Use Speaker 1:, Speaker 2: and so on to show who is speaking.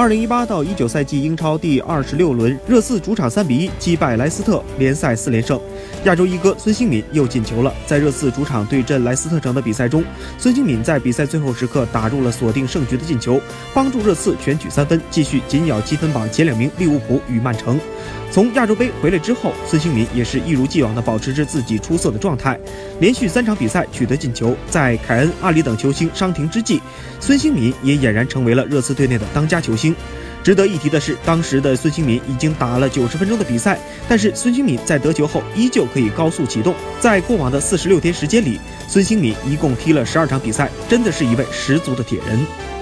Speaker 1: 二零一八到一九赛季英超第二十六轮，热刺主场三比一击败莱斯特，联赛四连胜。亚洲一哥孙兴敏又进球了，在热刺主场对阵莱斯特城的比赛中，孙兴敏在比赛最后时刻打入了锁定胜局的进球，帮助热刺全取三分，继续紧咬积分榜前两名利物浦与曼城。从亚洲杯回来之后，孙兴民也是一如既往地保持着自己出色的状态，连续三场比赛取得进球。在凯恩、阿里等球星伤停之际，孙兴民也俨然成为了热刺队内的当家球星。值得一提的是，当时的孙兴民已经打了九十分钟的比赛，但是孙兴民在得球后依旧可以高速启动。在过往的四十六天时间里，孙兴民一共踢了十二场比赛，真的是一位十足的铁人。